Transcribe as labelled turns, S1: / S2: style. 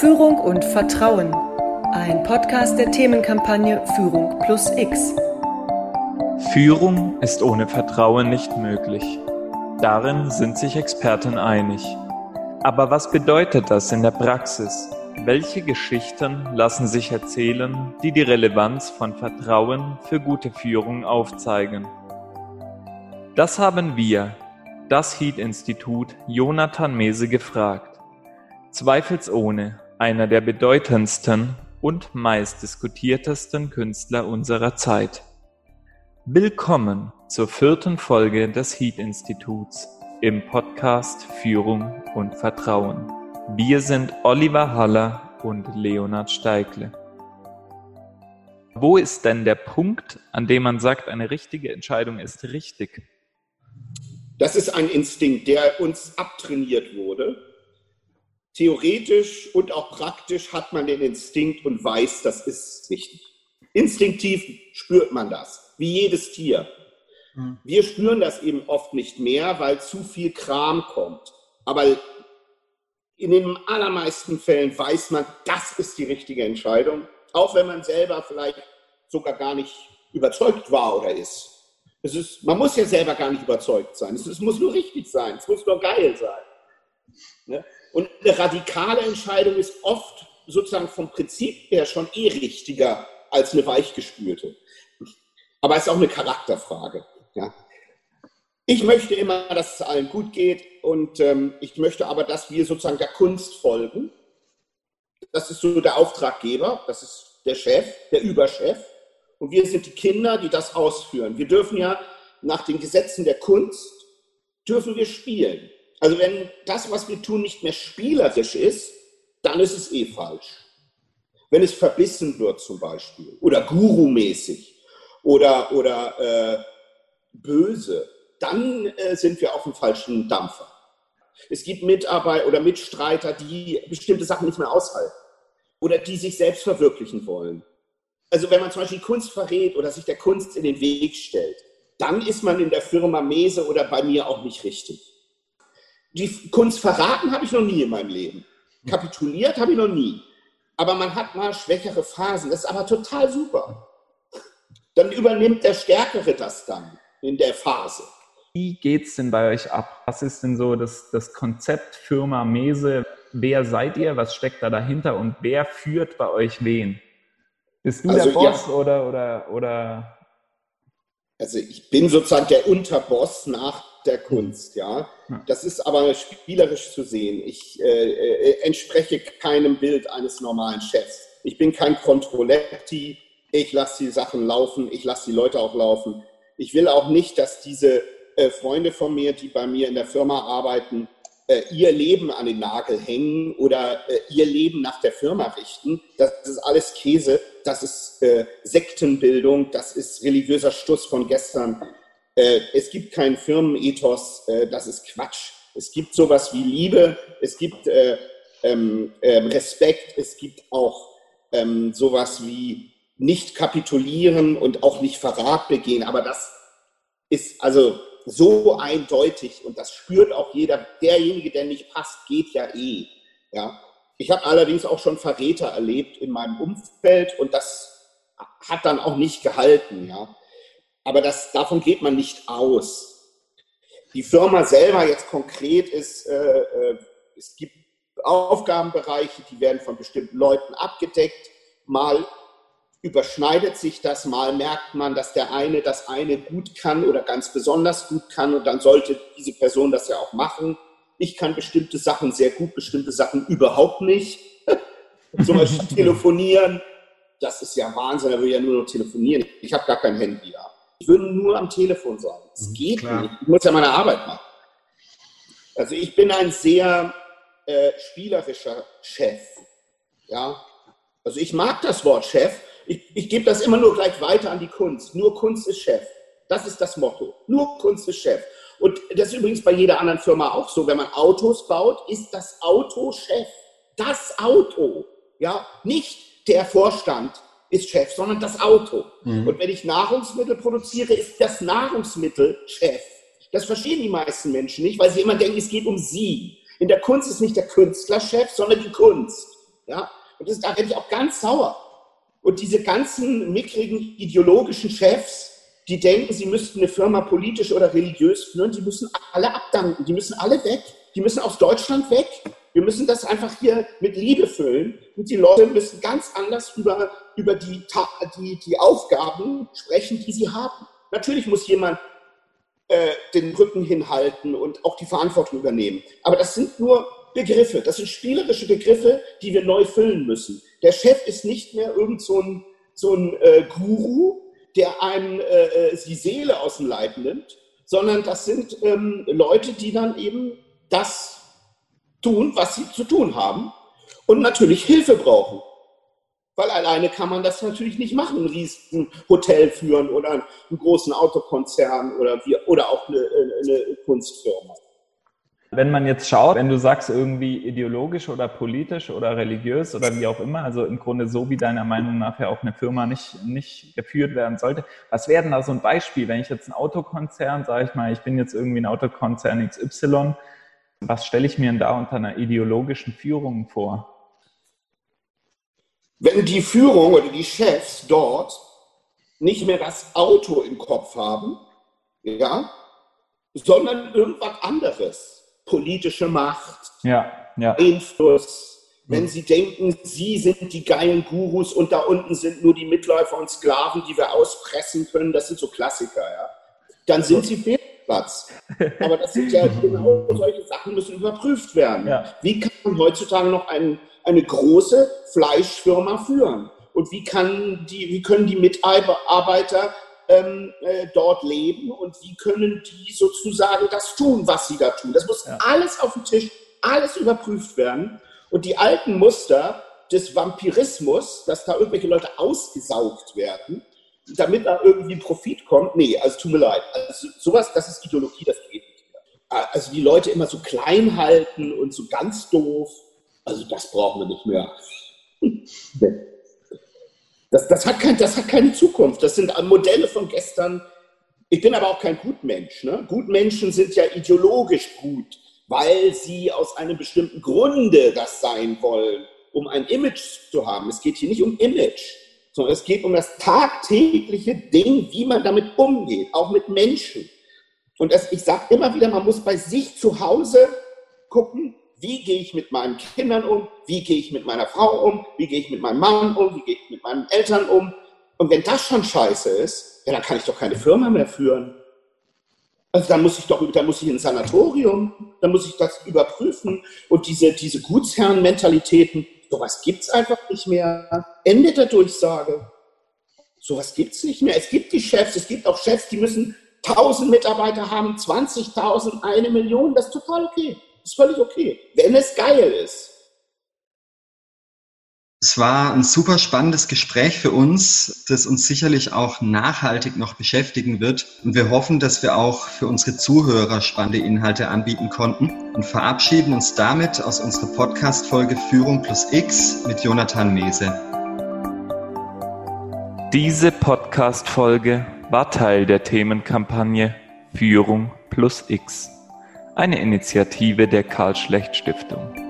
S1: Führung und Vertrauen. Ein Podcast der Themenkampagne Führung plus X.
S2: Führung ist ohne Vertrauen nicht möglich. Darin sind sich Experten einig. Aber was bedeutet das in der Praxis? Welche Geschichten lassen sich erzählen, die die Relevanz von Vertrauen für gute Führung aufzeigen? Das haben wir, das Heat-Institut, Jonathan Mese gefragt. Zweifelsohne einer der bedeutendsten und meistdiskutiertesten Künstler unserer Zeit. Willkommen zur vierten Folge des Heat-Instituts im Podcast Führung und Vertrauen. Wir sind Oliver Haller und Leonhard Steigle. Wo ist denn der Punkt, an dem man sagt, eine richtige Entscheidung ist richtig?
S3: Das ist ein Instinkt, der uns abtrainiert wurde. Theoretisch und auch praktisch hat man den Instinkt und weiß, das ist richtig. Instinktiv spürt man das, wie jedes Tier. Mhm. Wir spüren das eben oft nicht mehr, weil zu viel Kram kommt. Aber in den allermeisten Fällen weiß man, das ist die richtige Entscheidung, auch wenn man selber vielleicht sogar gar nicht überzeugt war oder ist. Es ist man muss ja selber gar nicht überzeugt sein. Es, es muss nur richtig sein. Es muss nur geil sein. Ne? Und eine radikale Entscheidung ist oft sozusagen vom Prinzip her schon eh richtiger als eine weichgespülte. Aber es ist auch eine Charakterfrage. Ja? Ich möchte immer, dass es allen gut geht und ähm, ich möchte aber, dass wir sozusagen der Kunst folgen. Das ist so der Auftraggeber, das ist der Chef, der Überchef. Und wir sind die Kinder, die das ausführen. Wir dürfen ja nach den Gesetzen der Kunst, dürfen wir spielen. Also wenn das, was wir tun, nicht mehr spielerisch ist, dann ist es eh falsch. Wenn es verbissen wird zum Beispiel oder gurumäßig oder, oder äh, böse, dann äh, sind wir auf dem falschen Dampfer. Es gibt Mitarbeiter oder Mitstreiter, die bestimmte Sachen nicht mehr aushalten oder die sich selbst verwirklichen wollen. Also wenn man zum Beispiel Kunst verrät oder sich der Kunst in den Weg stellt, dann ist man in der Firma Mese oder bei mir auch nicht richtig. Die Kunst verraten habe ich noch nie in meinem Leben. Kapituliert habe ich noch nie. Aber man hat mal schwächere Phasen. Das ist aber total super. Dann übernimmt der Stärkere das dann in der Phase.
S2: Wie geht es denn bei euch ab? Was ist denn so das, das Konzept Firma Mese? Wer seid ihr? Was steckt da dahinter? Und wer führt bei euch wen? Bist du also, der Boss ja. oder, oder, oder?
S3: Also ich bin sozusagen der Unterboss nach der Kunst, ja. Das ist aber spielerisch zu sehen. Ich äh, äh, entspreche keinem Bild eines normalen Chefs. Ich bin kein Controletti. Ich lasse die Sachen laufen. Ich lasse die Leute auch laufen. Ich will auch nicht, dass diese äh, Freunde von mir, die bei mir in der Firma arbeiten, äh, ihr Leben an den Nagel hängen oder äh, ihr Leben nach der Firma richten. Das ist alles Käse, das ist äh, Sektenbildung, das ist religiöser Stuss von gestern. Äh, es gibt keinen Firmenethos, äh, das ist Quatsch. Es gibt sowas wie Liebe, es gibt ähm, ähm, Respekt, es gibt auch ähm, sowas wie nicht kapitulieren und auch nicht Verrat begehen. Aber das ist also so eindeutig und das spürt auch jeder. Derjenige, der nicht passt, geht ja eh. Ja. Ich habe allerdings auch schon Verräter erlebt in meinem Umfeld und das hat dann auch nicht gehalten. Ja. Aber das, davon geht man nicht aus. Die Firma selber jetzt konkret ist, äh, äh, es gibt Aufgabenbereiche, die werden von bestimmten Leuten abgedeckt. Mal überschneidet sich das, mal merkt man, dass der eine das eine gut kann oder ganz besonders gut kann und dann sollte diese Person das ja auch machen. Ich kann bestimmte Sachen sehr gut, bestimmte Sachen überhaupt nicht. Zum Beispiel telefonieren, das ist ja Wahnsinn, da will ich ja nur noch telefonieren. Ich habe gar kein Handy da. Ich würde nur am Telefon sein. Das mhm, geht Klar. nicht. Ich muss ja meine Arbeit machen. Also ich bin ein sehr äh, spielerischer Chef. Ja, also ich mag das Wort Chef, ich, ich gebe das immer nur gleich weiter an die Kunst. Nur Kunst ist Chef. Das ist das Motto. Nur Kunst ist Chef. Und das ist übrigens bei jeder anderen Firma auch so. Wenn man Autos baut, ist das Auto Chef. Das Auto. Ja, nicht der Vorstand ist Chef, sondern das Auto. Mhm. Und wenn ich Nahrungsmittel produziere, ist das Nahrungsmittel Chef. Das verstehen die meisten Menschen nicht, weil sie immer denken, es geht um sie. In der Kunst ist nicht der Künstler Chef, sondern die Kunst. Ja? Und das, da werde ich auch ganz sauer. Und diese ganzen mickrigen ideologischen Chefs, die denken, sie müssten eine Firma politisch oder religiös führen, die müssen alle abdanken, die müssen alle weg, die müssen aus Deutschland weg. Wir müssen das einfach hier mit Liebe füllen und die Leute müssen ganz anders über, über die, die, die Aufgaben sprechen, die sie haben. Natürlich muss jemand äh, den Rücken hinhalten und auch die Verantwortung übernehmen. Aber das sind nur Begriffe, das sind spielerische Begriffe, die wir neu füllen müssen. Der Chef ist nicht mehr irgend so ein, so ein äh, Guru, der einem äh, äh die Seele aus dem Leib nimmt, sondern das sind ähm, Leute, die dann eben das tun, was sie zu tun haben und natürlich Hilfe brauchen. Weil alleine kann man das natürlich nicht machen, ein riesen Hotel führen oder einen großen Autokonzern oder, wie, oder auch eine, eine Kunstfirma.
S2: Wenn man jetzt schaut, wenn du sagst irgendwie ideologisch oder politisch oder religiös oder wie auch immer, also im Grunde so wie deiner Meinung nach ja auch eine Firma nicht, nicht geführt werden sollte, was wäre denn da so ein Beispiel, wenn ich jetzt ein Autokonzern, sage ich mal, ich bin jetzt irgendwie ein Autokonzern XY, was stelle ich mir denn da unter einer ideologischen Führung vor?
S3: Wenn die Führung oder die Chefs dort nicht mehr das Auto im Kopf haben, ja, sondern irgendwas anderes, politische Macht,
S2: ja, ja.
S3: Einfluss, wenn sie denken, sie sind die geilen Gurus und da unten sind nur die Mitläufer und Sklaven, die wir auspressen können, das sind so Klassiker, ja, dann sind sie Platz. Aber das sind ja genau solche Sachen, müssen überprüft werden. Ja. Wie kann man heutzutage noch ein, eine große Fleischfirma führen? Und wie, kann die, wie können die Mitarbeiter ähm, äh, dort leben und wie können die sozusagen das tun, was sie da tun? Das muss ja. alles auf dem Tisch, alles überprüft werden. Und die alten Muster des Vampirismus, dass da irgendwelche Leute ausgesaugt werden, damit da irgendwie Profit kommt. Nee, also tut mir leid. Also sowas, das ist Ideologie, das geht nicht mehr. Also die Leute immer so klein halten und so ganz doof, also das brauchen wir nicht mehr. Das, das, hat kein, das hat keine Zukunft. Das sind Modelle von gestern. Ich bin aber auch kein Gutmensch. Ne? Gutmenschen sind ja ideologisch gut, weil sie aus einem bestimmten Grunde das sein wollen, um ein Image zu haben. Es geht hier nicht um Image sondern es geht um das tagtägliche Ding, wie man damit umgeht, auch mit Menschen. Und das, ich sage immer wieder, man muss bei sich zu Hause gucken, wie gehe ich mit meinen Kindern um, wie gehe ich mit meiner Frau um, wie gehe ich mit meinem Mann um, wie gehe ich mit meinen Eltern um. Und wenn das schon scheiße ist, ja, dann kann ich doch keine Firma mehr führen. Also dann muss ich doch, dann muss ich ins Sanatorium, dann muss ich das überprüfen. Und diese, diese Gutsherren-Mentalitäten, sowas gibt es einfach nicht mehr. Ende der Durchsage. Sowas gibt es nicht mehr. Es gibt die Chefs, es gibt auch Chefs, die müssen 1000 Mitarbeiter haben, 20.000, eine Million. Das ist total okay. Das ist völlig okay, wenn es geil ist.
S4: Es war ein super spannendes Gespräch für uns, das uns sicherlich auch nachhaltig noch beschäftigen wird. Und wir hoffen, dass wir auch für unsere Zuhörer spannende Inhalte anbieten konnten und verabschieden uns damit aus unserer Podcast-Folge Führung plus X mit Jonathan Mese.
S2: Diese Podcast-Folge war Teil der Themenkampagne Führung plus X, eine Initiative der Karl Schlecht Stiftung.